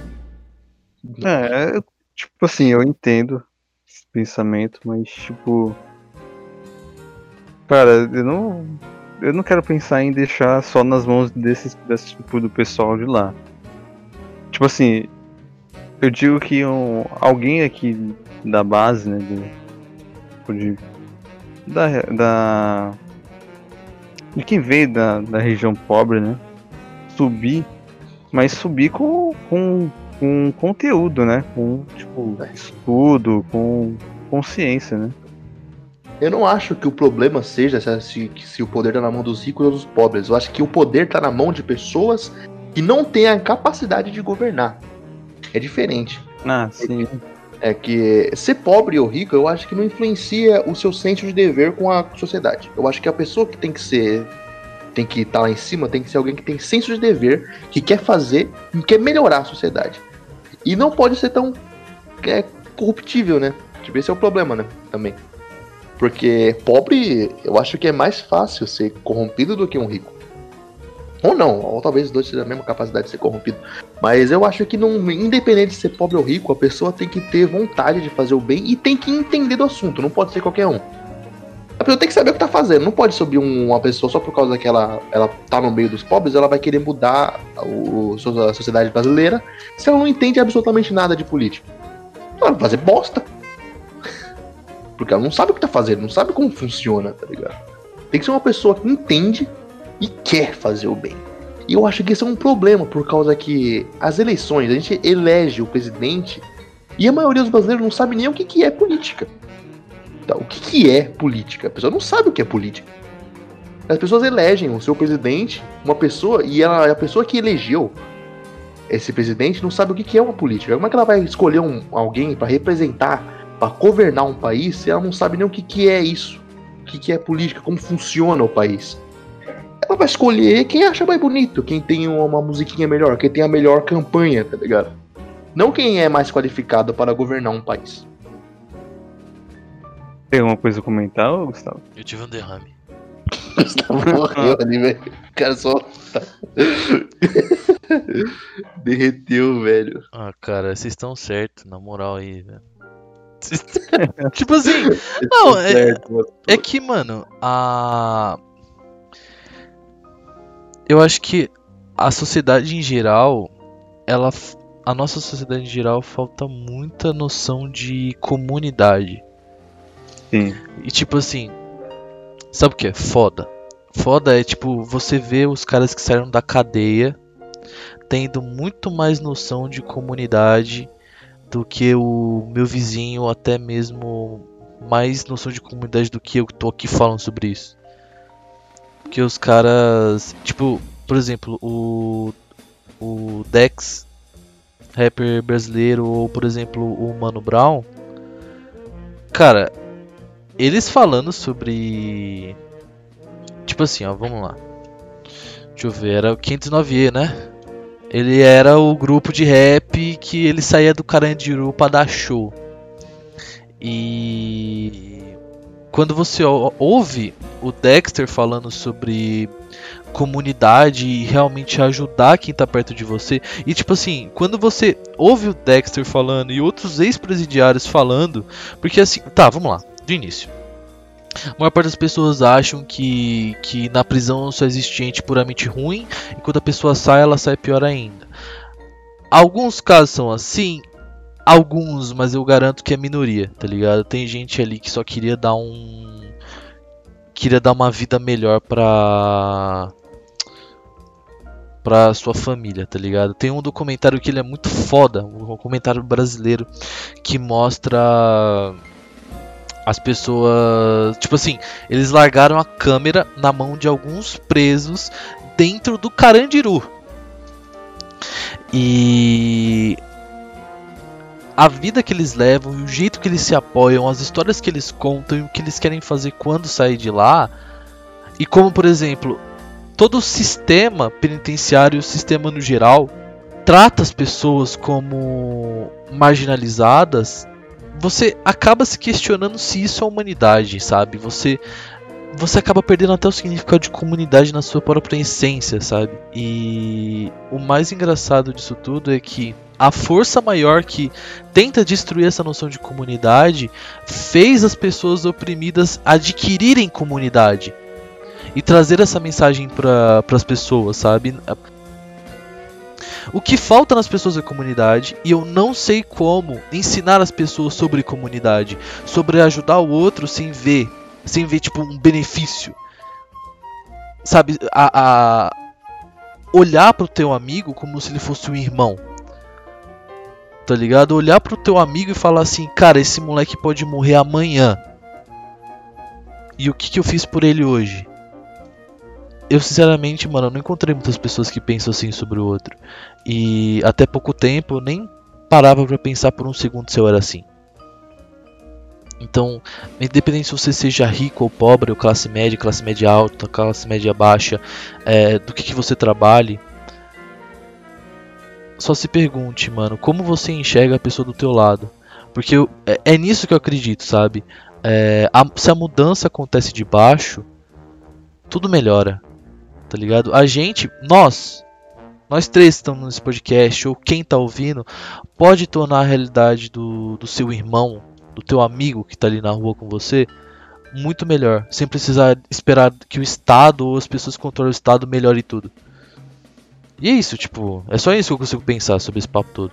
É, tipo assim, eu entendo esse pensamento, mas tipo. Cara, eu não. Eu não quero pensar em deixar só nas mãos desses, desse tipo do pessoal de lá. Tipo assim, eu digo que um, alguém aqui da base, né? Do, tipo de, da, da. De quem veio da, da região pobre, né? Subir, mas subir com, com com conteúdo, né? Com, tipo, estudo, com consciência, né? Eu não acho que o problema seja se, se, se o poder tá na mão dos ricos ou dos pobres. Eu acho que o poder tá na mão de pessoas que não têm a capacidade de governar. É diferente. Ah, sim. É que ser pobre ou rico, eu acho que não influencia o seu senso de dever com a sociedade. Eu acho que a pessoa que tem que ser. Tem que estar lá em cima, tem que ser alguém que tem senso de dever, que quer fazer, que quer melhorar a sociedade. E não pode ser tão é, corruptível, né? Tipo, esse é o problema, né? Também. Porque pobre, eu acho que é mais fácil ser corrompido do que um rico. Ou não, ou talvez os dois tenham a mesma capacidade de ser corrompido. Mas eu acho que, não, independente de ser pobre ou rico, a pessoa tem que ter vontade de fazer o bem e tem que entender do assunto, não pode ser qualquer um. A pessoa tem que saber o que tá fazendo, não pode subir um- uma pessoa só por causa que ela, ela tá no meio dos pobres, ela vai querer mudar o, a sociedade brasileira se ela não entende absolutamente nada de política. Ela vai fazer bosta. Porque ela não sabe o que tá fazendo, não sabe como funciona, tá ligado? Tem que ser uma pessoa que entende e quer fazer o bem. E eu acho que isso é um problema, por causa que as eleições, a gente elege o presidente E a maioria dos brasileiros não sabe nem o que, que é política. Então, o que, que é política? A pessoa não sabe o que é política. As pessoas elegem o seu presidente, uma pessoa, e ela, a pessoa que elegeu esse presidente não sabe o que, que é uma política. Como é que ela vai escolher um, alguém para representar, para governar um país, se ela não sabe nem o que, que é isso? O que, que é política, como funciona o país? Ela vai escolher quem acha mais bonito, quem tem uma musiquinha melhor, quem tem a melhor campanha, tá ligado? Não quem é mais qualificado para governar um país. Tem alguma coisa a comentar, ô, Gustavo? Eu tive um derrame. Gustavo morreu ali, velho. O cara só. Derreteu, velho. Ah, cara, vocês estão certos, na moral aí, velho. Tipo assim, não, é, é que, mano, a. Eu acho que a sociedade em geral, ela. A nossa sociedade em geral falta muita noção de comunidade. Sim. E tipo assim, sabe o que é foda? Foda é tipo você vê os caras que saíram da cadeia tendo muito mais noção de comunidade do que o meu vizinho, ou até mesmo mais noção de comunidade do que eu que tô aqui falando sobre isso. Porque os caras, tipo, por exemplo, o o Dex, rapper brasileiro, ou por exemplo, o Mano Brown, cara, eles falando sobre. Tipo assim, ó, vamos lá. Deixa eu ver, era o 509E, né? Ele era o grupo de rap que ele saía do Carandiru pra dar show. E. Quando você ou- ouve o Dexter falando sobre comunidade e realmente ajudar quem tá perto de você. E tipo assim, quando você ouve o Dexter falando e outros ex-presidiários falando, porque assim, tá, vamos lá, do início. A maior parte das pessoas acham que, que na prisão só existe gente puramente ruim, e quando a pessoa sai, ela sai pior ainda. Alguns casos são assim, alguns, mas eu garanto que é minoria, tá ligado? Tem gente ali que só queria dar um. Queria dar uma vida melhor pra. Pra sua família, tá ligado? Tem um documentário que ele é muito foda, um documentário brasileiro, que mostra as pessoas. Tipo assim, eles largaram a câmera na mão de alguns presos dentro do Carandiru. E. A vida que eles levam, o jeito que eles se apoiam, as histórias que eles contam e o que eles querem fazer quando sair de lá. E como, por exemplo, todo o sistema penitenciário, o sistema no geral, trata as pessoas como marginalizadas você acaba se questionando se isso é humanidade, sabe? Você você acaba perdendo até o significado de comunidade na sua própria essência, sabe? E o mais engraçado disso tudo é que a força maior que tenta destruir essa noção de comunidade fez as pessoas oprimidas adquirirem comunidade e trazer essa mensagem para as pessoas, sabe? O que falta nas pessoas é comunidade e eu não sei como ensinar as pessoas sobre comunidade, sobre ajudar o outro sem ver, sem ver tipo um benefício. Sabe, a, a olhar pro teu amigo como se ele fosse um irmão. Tá ligado? Olhar pro teu amigo e falar assim, cara, esse moleque pode morrer amanhã. E o que, que eu fiz por ele hoje? Eu sinceramente, mano, eu não encontrei muitas pessoas que pensam assim sobre o outro. E até pouco tempo eu nem parava pra pensar por um segundo se eu era assim. Então, independente se você seja rico ou pobre, ou classe média, classe média alta, classe média baixa, é, do que, que você trabalhe, só se pergunte, mano, como você enxerga a pessoa do teu lado. Porque eu- é, é nisso que eu acredito, sabe? É, a- se a mudança acontece de baixo, tudo melhora, tá ligado? A gente, nós, nós três que estamos nesse podcast, ou quem tá ouvindo, pode tornar a realidade do, do seu irmão, do teu amigo que tá ali na rua com você, muito melhor. Sem precisar esperar que o Estado ou as pessoas que controlam o Estado melhore tudo. E é isso, tipo, é só isso que eu consigo pensar sobre esse papo todo.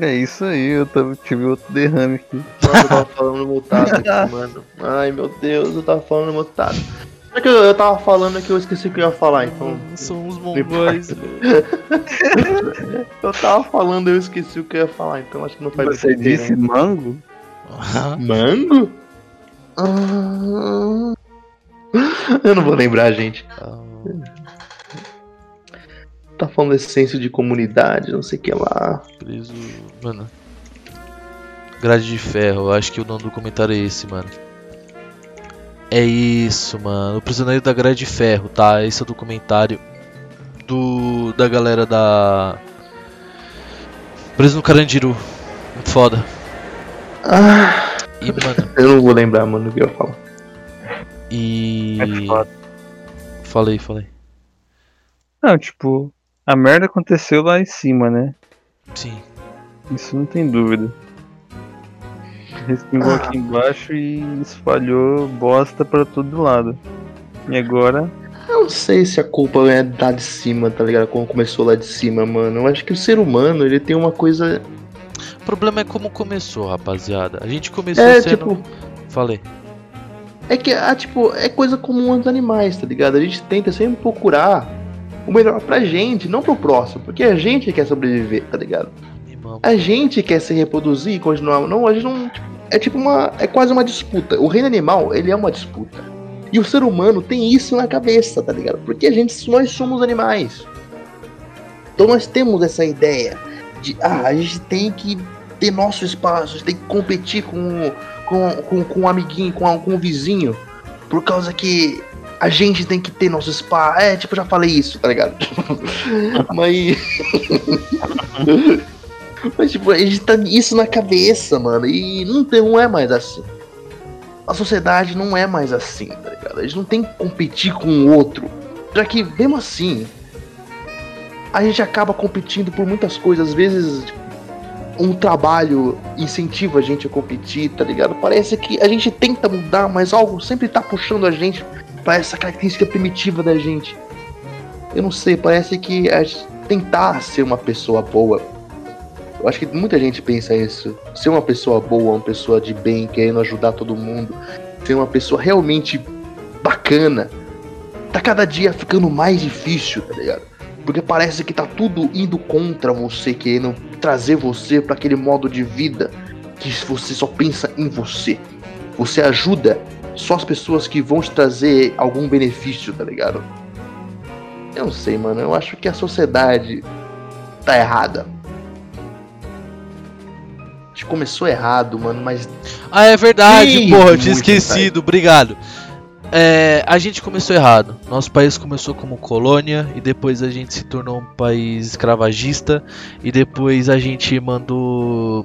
É isso aí, eu tava- tive outro derrame aqui. Nossa, eu tava falando mutado aqui, mano. Ai, meu Deus, eu tava falando mutado. É que eu, eu tava falando que eu esqueci o que eu ia falar, então. São os mongóis. Eu tava falando eu esqueci o que eu ia falar, então acho que não faz Você sentido, disse né? mango? Mango? Ah, Eu não vou lembrar, gente. Ah, Tá falando senso de comunidade, não sei o que lá. preso. Mano. Grade de ferro, eu acho que o nome do comentário é esse, mano. É isso, mano. O prisioneiro da grade de ferro, tá? Esse é o documentário do da galera da Preso no Carandiru. Muito foda. Ah, E, mano, eu não vou lembrar, mano, o que eu ia falar. e É foda. falei, falei. Não, tipo, a merda aconteceu lá em cima, né? Sim. Isso não tem dúvida. Respingou Ah. aqui embaixo e espalhou bosta pra todo lado. E agora, Eu não sei se a culpa é lá de cima, tá ligado? Como começou lá de cima, mano. Eu acho que o ser humano, ele tem uma coisa. O problema é como começou, rapaziada. A gente começou É, sendo. tipo. Falei. É que, ah, tipo, é coisa comum aos animais, tá ligado? A gente tenta sempre procurar o melhor pra gente, não pro próximo. Porque a gente quer sobreviver, tá ligado? A gente quer se reproduzir e continuar. Não, a gente não. É tipo uma. É quase uma disputa. O reino animal, ele é uma disputa. E o ser humano tem isso na cabeça, tá ligado? Porque a gente, nós somos animais. Então nós temos essa ideia de, ah, a gente tem que ter nosso espaço, a gente tem que competir com, com, com, com um amiguinho, com, com um vizinho, por causa que a gente tem que ter nosso espaço. É, tipo, já falei isso, tá ligado? Mas. Mas, tipo, a gente tá isso na cabeça, mano. E não, tem, não é mais assim. A sociedade não é mais assim, tá ligado? A gente não tem que competir com o outro. Já que, mesmo assim, a gente acaba competindo por muitas coisas. Às vezes, tipo, um trabalho incentiva a gente a competir, tá ligado? Parece que a gente tenta mudar, mas algo sempre tá puxando a gente pra essa característica primitiva da gente. Eu não sei, parece que gente tentar ser uma pessoa boa eu acho que muita gente pensa isso. Ser uma pessoa boa, uma pessoa de bem, querendo ajudar todo mundo, ser uma pessoa realmente bacana, tá cada dia ficando mais difícil, tá ligado? Porque parece que tá tudo indo contra você, querendo trazer você para aquele modo de vida que você só pensa em você. Você ajuda só as pessoas que vão te trazer algum benefício, tá ligado? Eu não sei, mano. Eu acho que a sociedade tá errada. A gente começou errado, mano, mas Ah, é verdade, Ih, porra, eu tinha esquecido, obrigado. É, a gente começou errado. Nosso país começou como colônia e depois a gente se tornou um país escravagista e depois a gente mandou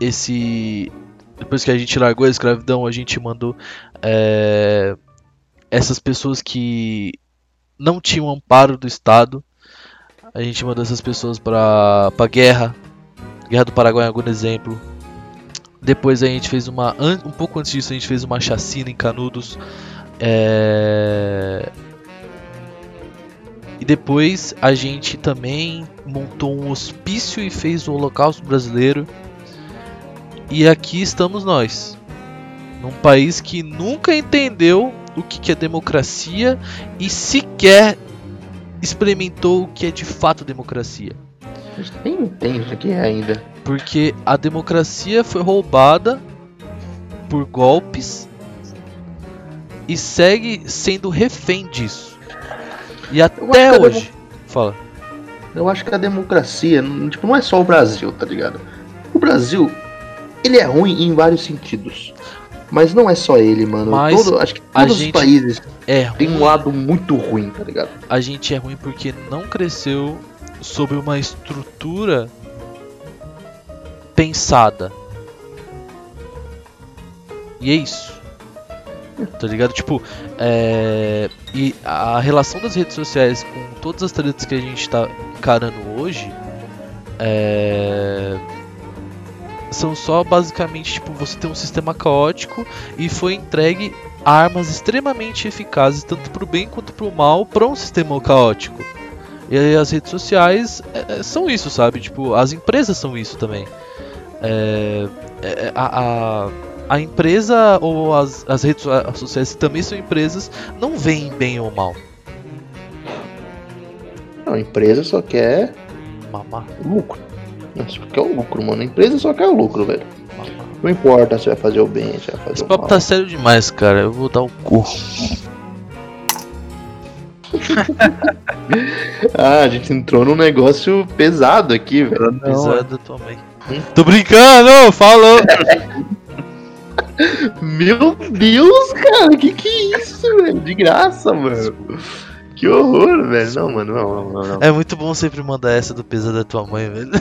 esse. Depois que a gente largou a escravidão, a gente mandou é, essas pessoas que não tinham amparo do Estado. A gente mandou essas pessoas pra, pra guerra. Guerra do Paraguai algum exemplo. Depois a gente fez uma. Um pouco antes disso, a gente fez uma chacina em Canudos. É... E depois a gente também montou um hospício e fez o Holocausto Brasileiro. E aqui estamos nós. Num país que nunca entendeu o que é democracia e sequer experimentou o que é de fato democracia. a gente nem entende o que é ainda. Porque a democracia foi roubada por golpes e segue sendo refém disso. E até hoje. Fala. Eu acho que a democracia, tipo, não é só o Brasil, tá ligado? O Brasil, ele é ruim em vários sentidos. Mas não é só ele, mano. Mas Todo- acho que a todos gente- os países É têm um lado muito ruim, tá ligado? A gente é ruim porque não cresceu sobre uma estrutura pensada. E é isso. Tá ligado? Tipo, é... e a relação das redes sociais com todas as tretas que a gente tá encarando hoje é... são só basicamente tipo você tem um sistema caótico e foi entregue armas extremamente eficazes tanto pro bem quanto pro mal para um sistema caótico. E as redes sociais é, é, são isso, sabe? Tipo, as empresas são isso também. É, é, a, a- a empresa ou as, as redes so- sociais que também são empresas não veem bem ou mal. Não, a empresa só quer Mamá, lucro. Só quer o lucro, mano. A empresa só quer o lucro, velho. Não importa se vai fazer o bem, se vai fazer Esse o papo mal. tá sério demais, cara. Eu vou dar o cu. Ah, a gente entrou num negócio pesado aqui, velho. Da tua mãe. Tô brincando, falou. Meu Deus, cara, que que é isso, velho? De graça, mano. Que horror, velho. Não, mano, não, não, não. É muito bom sempre mandar essa do peso da tua mãe, velho.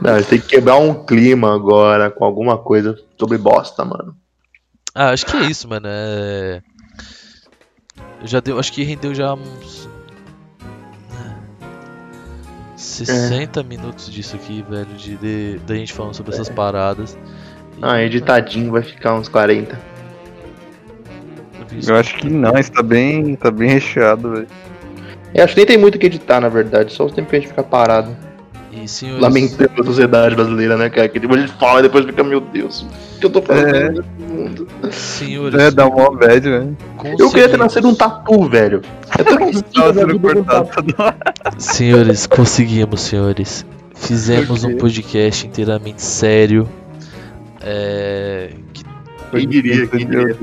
Não, tem que quebrar um clima agora com alguma coisa sobre bosta, mano. Ah, acho que é isso, mano. É... Já deu, acho que rendeu já uns 60 minutos disso aqui, velho, de, de da gente falando sobre essas paradas. Ah, editadinho vai ficar uns 40. Eu acho que não, isso tá bem, tá bem recheado, velho. Eu acho que nem tem muito o que editar, na verdade. Só o tempo que a gente fica parado. E senhores, Lamentando a sociedade brasileira, né, cara? Que depois a gente fala e depois fica, meu Deus, o que eu tô fazendo É. mundo? senhores, É, dá uma bad, velho. Eu queria ter nascido um tatu, velho. Eu tô sendo cortado. Senhores, conseguimos, senhores. Fizemos um podcast inteiramente sério. É. Que Quem diria, quem diria.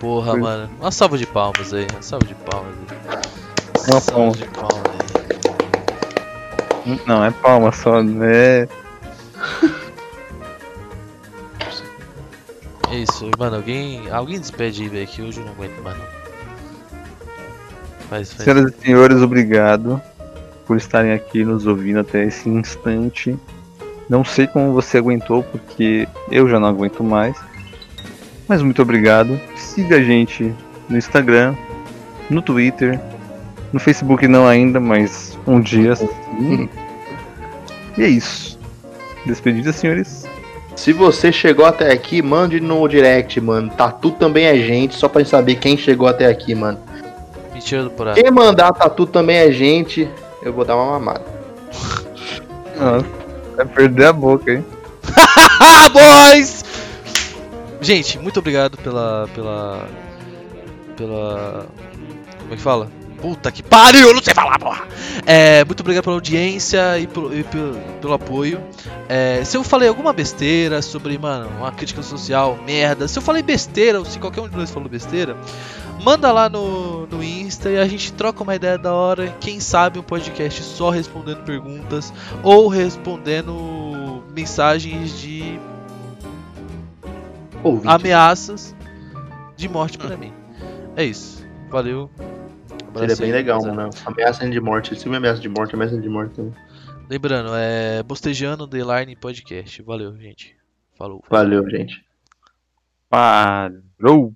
Porra, Foi. mano. Uma salva de palmas aí, uma salva de palmas aí. Uma salva palma. de palmas aí. Não, é palma só, né? É isso, mano. Alguém. Alguém despede aí, velho, que hoje eu não aguento mais não. Faz, faz. Senhoras e senhores, obrigado por estarem aqui nos ouvindo até esse instante. Não sei como você aguentou, porque eu já não aguento mais. Mas muito obrigado. Siga a gente no Instagram, no Twitter, no Facebook não ainda, mas um dia sim. E é isso. Despedida, senhores. Se você chegou até aqui, mande no direct, mano. Tatu também é gente, só pra gente saber quem chegou até aqui, mano. Mentira do porra. Quem mandar tatu também é gente, eu vou dar uma mamada. Nossa, vai perder a boca, hein? Ah, boys! Gente, muito obrigado pela. pela. pela. Como é que fala? Puta que pariu, eu não sei falar, porra! É, muito obrigado pela audiência e pelo, e pelo, pelo apoio. É, se eu falei alguma besteira sobre, mano, uma crítica social, merda, se eu falei besteira ou se qualquer um de nós falou besteira, manda lá no, no Insta e a gente troca uma ideia da hora. Quem sabe um podcast só respondendo perguntas ou respondendo mensagens de Ouvinte. ameaças de morte pra mim. É isso. Valeu. Seria Abraço bem legal, mano. Ameaça de morte. Se me ameaça de morte, ameaça de morte também. Lembrando, é Bostejando The Line Podcast. Valeu, gente. Falou. Valeu, gente. Parou!